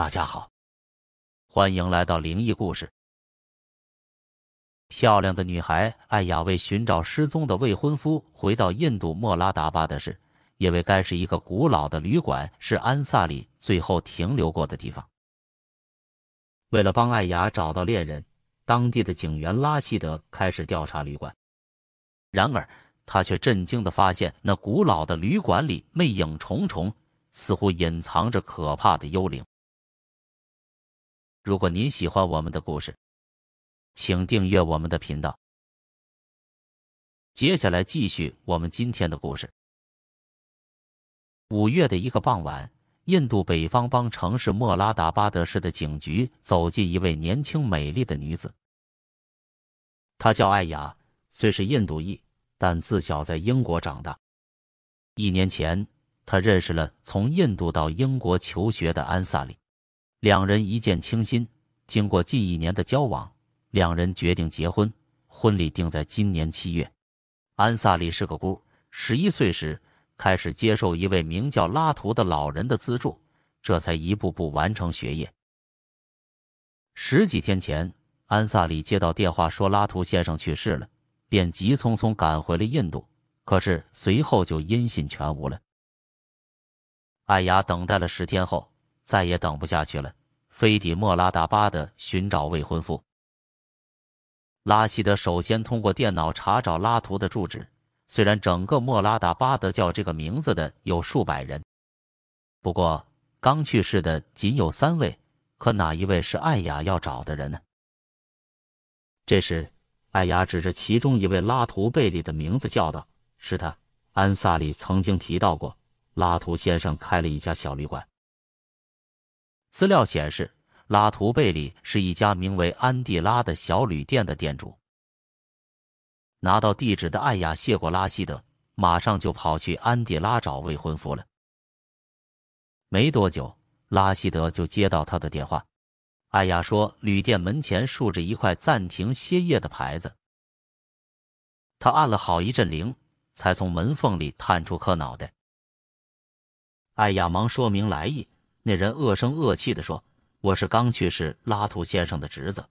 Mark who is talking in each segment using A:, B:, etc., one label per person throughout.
A: 大家好，欢迎来到灵异故事。漂亮的女孩艾雅为寻找失踪的未婚夫，回到印度莫拉达巴的事，因为该是一个古老的旅馆，是安萨里最后停留过的地方。为了帮艾雅找到恋人，当地的警员拉希德开始调查旅馆。然而，他却震惊的发现，那古老的旅馆里魅影重重，似乎隐藏着可怕的幽灵。如果您喜欢我们的故事，请订阅我们的频道。接下来继续我们今天的故事。五月的一个傍晚，印度北方邦城市莫拉达巴德市的警局走进一位年轻美丽的女子。她叫艾雅，虽是印度裔，但自小在英国长大。一年前，她认识了从印度到英国求学的安萨里。两人一见倾心，经过近一年的交往，两人决定结婚。婚礼定在今年七月。安萨里是个孤，十一岁时开始接受一位名叫拉图的老人的资助，这才一步步完成学业。十几天前，安萨里接到电话说拉图先生去世了，便急匆匆赶回了印度，可是随后就音信全无了。艾雅等待了十天后。再也等不下去了，飞抵莫拉达巴德寻找未婚夫。拉希德首先通过电脑查找拉图的住址。虽然整个莫拉达巴德叫这个名字的有数百人，不过刚去世的仅有三位。可哪一位是艾雅要找的人呢？这时，艾雅指着其中一位拉图贝里的名字叫道：“是他，安萨里曾经提到过，拉图先生开了一家小旅馆。”资料显示，拉图贝里是一家名为安蒂拉的小旅店的店主。拿到地址的艾雅谢过拉希德，马上就跑去安蒂拉找未婚夫了。没多久，拉希德就接到他的电话。艾雅说，旅店门前竖着一块暂停歇业的牌子。他按了好一阵铃，才从门缝里探出颗脑袋。艾雅忙说明来意。那人恶声恶气地说：“我是刚去世拉图先生的侄子。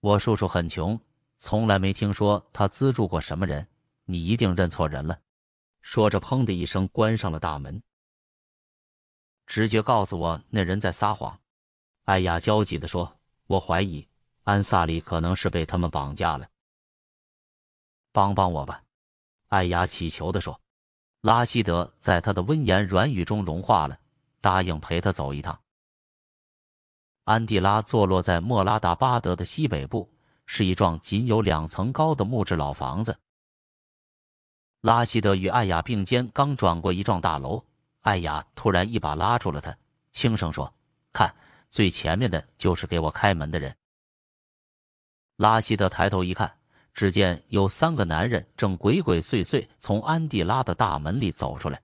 A: 我叔叔很穷，从来没听说他资助过什么人。你一定认错人了。”说着，砰的一声关上了大门。直觉告诉我，那人在撒谎。艾雅焦急地说：“我怀疑安萨里可能是被他们绑架了。帮帮我吧！”艾雅乞求地说。拉希德在他的温言软语中融化了。答应陪他走一趟。安蒂拉坐落在莫拉达巴德的西北部，是一幢仅有两层高的木质老房子。拉希德与艾雅并肩，刚转过一幢大楼，艾雅突然一把拉住了他，轻声说：“看，最前面的就是给我开门的人。”拉希德抬头一看，只见有三个男人正鬼鬼祟祟从安蒂拉的大门里走出来。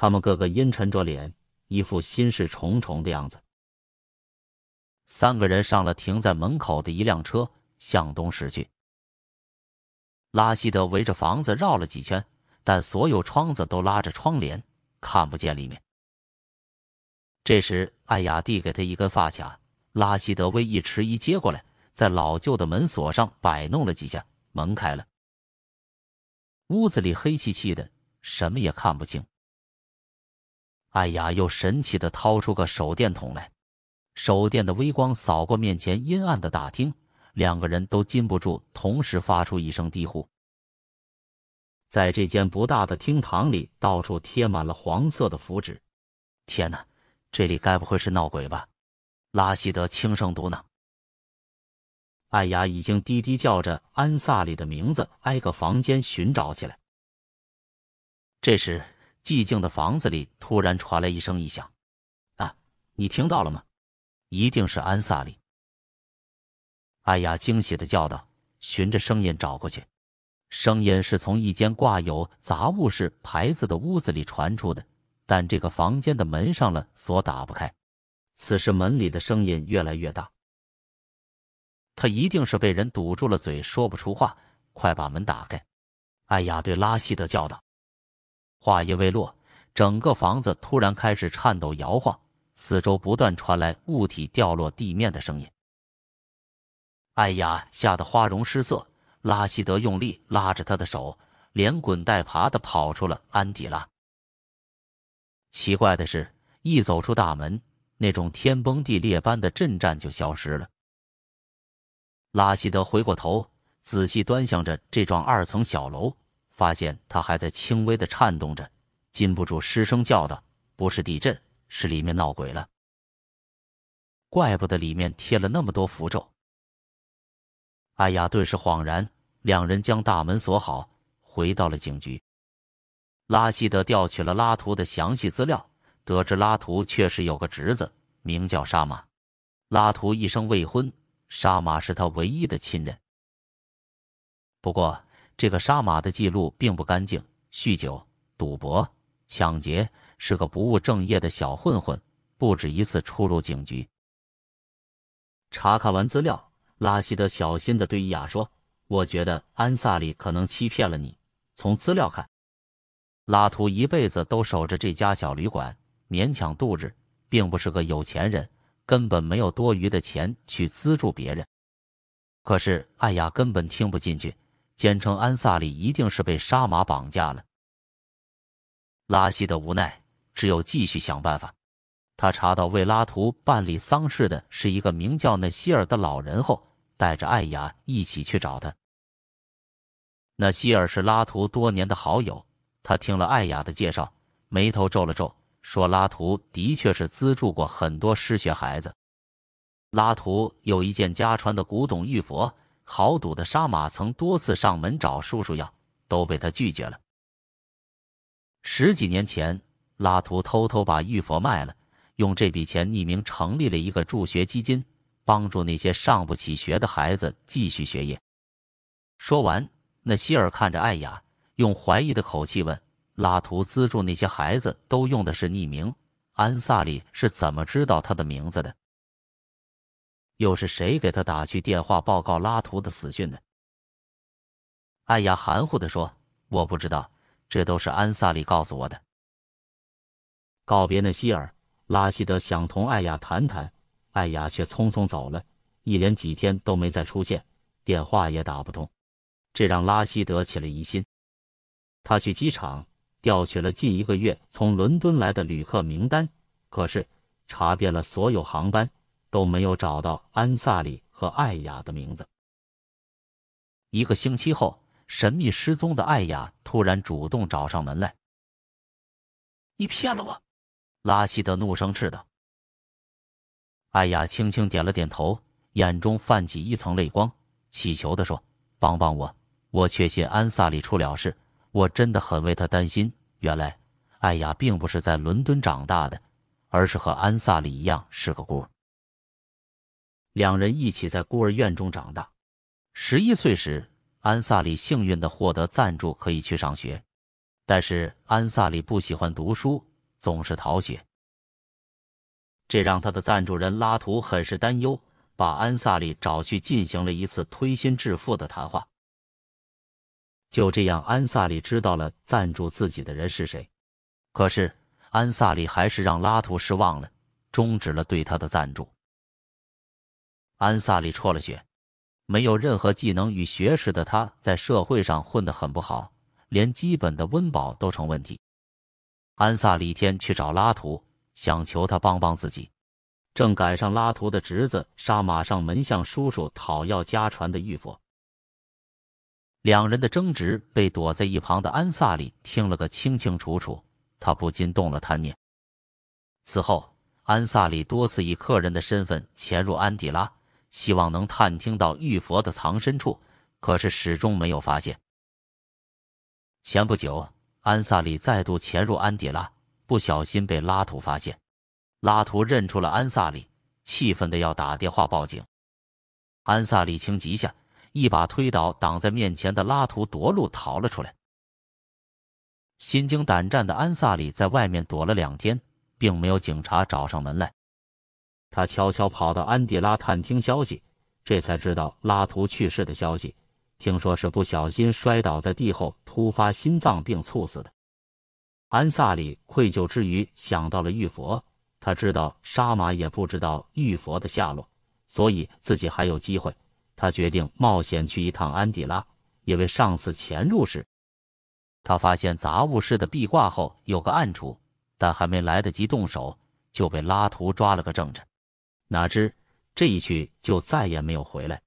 A: 他们个个阴沉着脸，一副心事重重的样子。三个人上了停在门口的一辆车，向东驶去。拉希德围着房子绕了几圈，但所有窗子都拉着窗帘，看不见里面。这时，艾雅递给他一根发卡，拉希德微一迟疑，接过来，在老旧的门锁上摆弄了几下，门开了。屋子里黑漆漆的，什么也看不清。艾雅又神奇的掏出个手电筒来，手电的微光扫过面前阴暗的大厅，两个人都禁不住同时发出一声低呼。在这间不大的厅堂里，到处贴满了黄色的符纸。天哪，这里该不会是闹鬼吧？拉希德轻声嘟囔。艾雅已经低低叫着安萨里的名字，挨个房间寻找起来。这时。寂静的房子里突然传来一声异响，“啊，你听到了吗？一定是安萨里。”艾雅惊喜的叫道，循着声音找过去。声音是从一间挂有杂物室牌子的屋子里传出的，但这个房间的门上了锁，打不开。此时门里的声音越来越大，他一定是被人堵住了嘴，说不出话。快把门打开！艾雅对拉希德叫道。话音未落，整个房子突然开始颤抖摇晃，四周不断传来物体掉落地面的声音。艾雅吓得花容失色，拉希德用力拉着他的手，连滚带爬的跑出了安迪拉。奇怪的是，一走出大门，那种天崩地裂般的震颤就消失了。拉希德回过头，仔细端详着这幢二层小楼，发现他还在轻微的颤动着，禁不住失声叫道：“不是地震，是里面闹鬼了。怪不得里面贴了那么多符咒。”艾雅顿时恍然，两人将大门锁好，回到了警局。拉希德调取了拉图的详细资料，得知拉图确实有个侄子，名叫沙马。拉图一生未婚。沙马是他唯一的亲人。不过，这个杀马的记录并不干净，酗酒、赌博、抢劫，是个不务正业的小混混，不止一次出入警局。查看完资料，拉希德小心的对伊雅说：“我觉得安萨里可能欺骗了你。从资料看，拉图一辈子都守着这家小旅馆，勉强度日，并不是个有钱人。”根本没有多余的钱去资助别人，可是艾雅根本听不进去，坚称安萨里一定是被杀马绑架了。拉希德无奈，只有继续想办法。他查到为拉图办理丧事的是一个名叫纳希尔的老人后，带着艾雅一起去找他。那希尔是拉图多年的好友，他听了艾雅的介绍，眉头皱了皱。说拉图的确是资助过很多失学孩子。拉图有一件家传的古董玉佛，豪赌的沙马曾多次上门找叔叔要，都被他拒绝了。十几年前，拉图偷偷把玉佛卖了，用这笔钱匿名成立了一个助学基金，帮助那些上不起学的孩子继续学业。说完，那希尔看着艾雅，用怀疑的口气问。拉图资助那些孩子都用的是匿名，安萨里是怎么知道他的名字的？又是谁给他打去电话报告拉图的死讯的？艾雅含糊的说：“我不知道，这都是安萨里告诉我的。”告别那希尔，拉希德想同艾雅谈谈，艾雅却匆匆走了，一连几天都没再出现，电话也打不通，这让拉希德起了疑心。他去机场。调取了近一个月从伦敦来的旅客名单，可是查遍了所有航班，都没有找到安萨里和艾雅的名字。一个星期后，神秘失踪的艾雅突然主动找上门来。“你骗了我！”拉希德怒声斥道。艾雅轻轻点了点头，眼中泛起一层泪光，乞求的说：“帮帮我！我确信安萨里出了事。”我真的很为他担心。原来，艾雅并不是在伦敦长大的，而是和安萨里一样是个孤儿。两人一起在孤儿院中长大。十一岁时，安萨里幸运的获得赞助，可以去上学。但是安萨里不喜欢读书，总是逃学，这让他的赞助人拉图很是担忧，把安萨里找去进行了一次推心置腹的谈话。就这样，安萨里知道了赞助自己的人是谁。可是，安萨里还是让拉图失望了，终止了对他的赞助。安萨里辍了学，没有任何技能与学识的他，在社会上混得很不好，连基本的温饱都成问题。安萨里天去找拉图，想求他帮帮自己，正赶上拉图的侄子杀马上门向叔叔讨要家传的玉佛。两人的争执被躲在一旁的安萨里听了个清清楚楚，他不禁动了贪念。此后，安萨里多次以客人的身份潜入安迪拉，希望能探听到玉佛的藏身处，可是始终没有发现。前不久，安萨里再度潜入安迪拉，不小心被拉图发现，拉图认出了安萨里，气愤的要打电话报警。安萨里情急下。一把推倒挡在面前的拉图，夺路逃了出来。心惊胆战的安萨里在外面躲了两天，并没有警察找上门来。他悄悄跑到安迪拉探听消息，这才知道拉图去世的消息。听说是不小心摔倒在地后突发心脏病猝死的。安萨里愧疚之余想到了玉佛，他知道沙马也不知道玉佛的下落，所以自己还有机会。他决定冒险去一趟安迪拉，因为上次潜入时，他发现杂物室的壁挂后有个暗处，但还没来得及动手，就被拉图抓了个正着。哪知这一去就再也没有回来。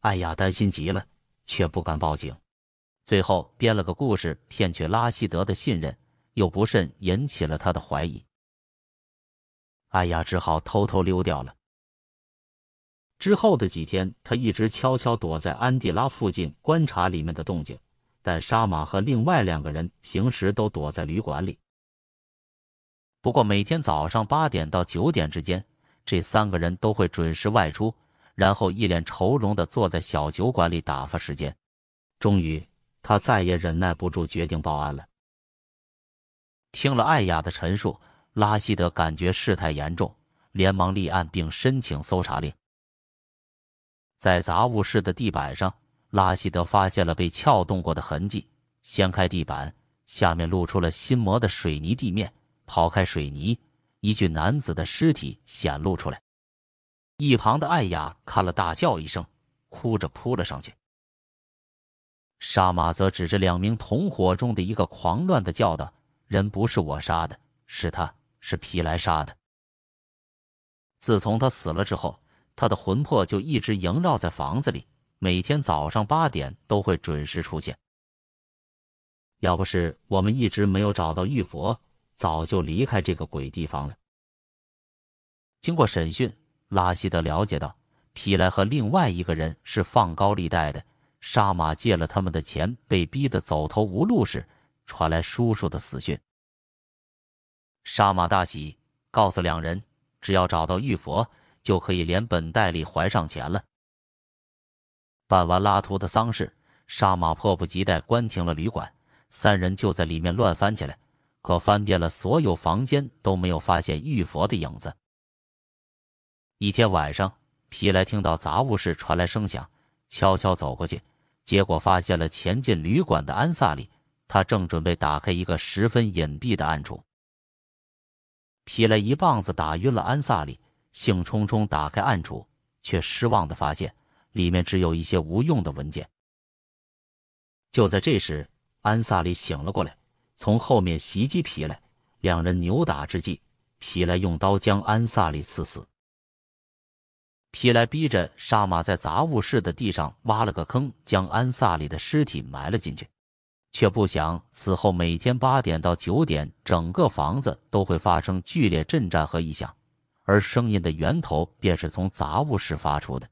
A: 艾雅担心极了，却不敢报警，最后编了个故事骗取拉希德的信任，又不慎引起了他的怀疑。艾雅只好偷偷溜掉了。之后的几天，他一直悄悄躲在安迪拉附近观察里面的动静，但沙马和另外两个人平时都躲在旅馆里。不过每天早上八点到九点之间，这三个人都会准时外出，然后一脸愁容的坐在小酒馆里打发时间。终于，他再也忍耐不住，决定报案了。听了艾雅的陈述，拉希德感觉事态严重，连忙立案并申请搜查令。在杂物室的地板上，拉希德发现了被撬动过的痕迹。掀开地板，下面露出了新磨的水泥地面。刨开水泥，一具男子的尸体显露出来。一旁的艾雅看了，大叫一声，哭着扑了上去。沙马则指着两名同伙中的一个，狂乱的叫道：“人不是我杀的，是他，是皮莱杀的。自从他死了之后。”他的魂魄就一直萦绕在房子里，每天早上八点都会准时出现。要不是我们一直没有找到玉佛，早就离开这个鬼地方了。经过审讯，拉希德了解到，皮莱和另外一个人是放高利贷的，沙马借了他们的钱，被逼得走投无路时，传来叔叔的死讯。沙马大喜，告诉两人，只要找到玉佛。就可以连本带利还上钱了。办完拉图的丧事，沙马迫不及待关停了旅馆，三人就在里面乱翻起来，可翻遍了所有房间都没有发现玉佛的影子。一天晚上，皮莱听到杂物室传来声响，悄悄走过去，结果发现了前进旅馆的安萨里，他正准备打开一个十分隐蔽的暗处。皮莱一棒子打晕了安萨里。兴冲冲打开暗处，却失望的发现里面只有一些无用的文件。就在这时，安萨里醒了过来，从后面袭击皮莱。两人扭打之际，皮莱用刀将安萨里刺死。皮莱逼着沙马在杂物室的地上挖了个坑，将安萨里的尸体埋了进去，却不想此后每天八点到九点，整个房子都会发生剧烈震颤和异响。而声音的源头便是从杂物室发出的。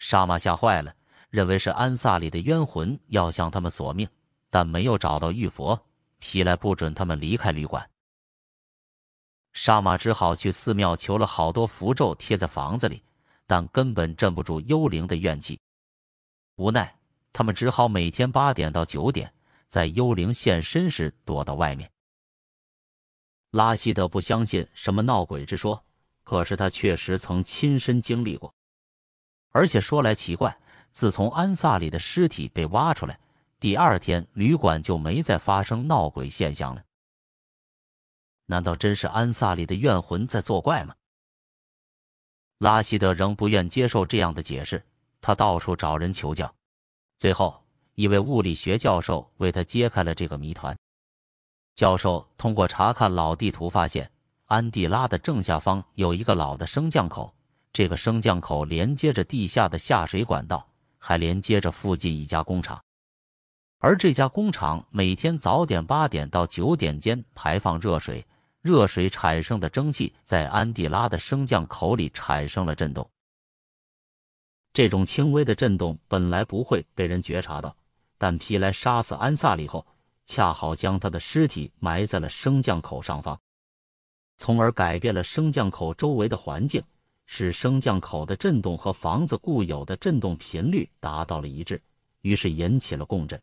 A: 沙马吓坏了，认为是安萨里的冤魂要向他们索命，但没有找到玉佛，皮莱不准他们离开旅馆。沙马只好去寺庙求了好多符咒贴在房子里，但根本镇不住幽灵的怨气。无奈，他们只好每天八点到九点，在幽灵现身时躲到外面。拉希德不相信什么闹鬼之说，可是他确实曾亲身经历过。而且说来奇怪，自从安萨里的尸体被挖出来，第二天旅馆就没再发生闹鬼现象了。难道真是安萨里的怨魂在作怪吗？拉希德仍不愿接受这样的解释，他到处找人求教，最后一位物理学教授为他揭开了这个谜团。教授通过查看老地图发现，安地拉的正下方有一个老的升降口，这个升降口连接着地下的下水管道，还连接着附近一家工厂。而这家工厂每天早点八点到九点间排放热水，热水产生的蒸汽在安迪拉的升降口里产生了震动。这种轻微的震动本来不会被人觉察到，但皮莱杀死安萨里后。恰好将他的尸体埋在了升降口上方，从而改变了升降口周围的环境，使升降口的震动和房子固有的震动频率达到了一致，于是引起了共振。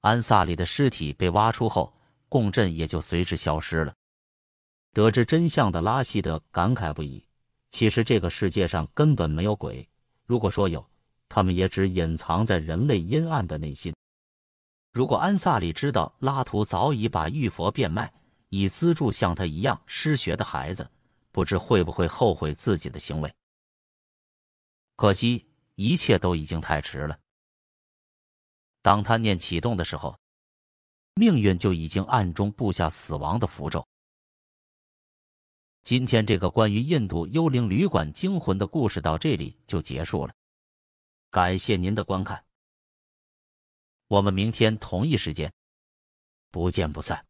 A: 安萨里的尸体被挖出后，共振也就随之消失了。得知真相的拉希德感慨不已。其实这个世界上根本没有鬼，如果说有，他们也只隐藏在人类阴暗的内心。如果安萨里知道拉图早已把玉佛变卖，以资助像他一样失学的孩子，不知会不会后悔自己的行为。可惜，一切都已经太迟了。当他念启动的时候，命运就已经暗中布下死亡的符咒。今天这个关于印度幽灵旅馆惊魂的故事到这里就结束了，感谢您的观看，我们明天同一时间不见不散。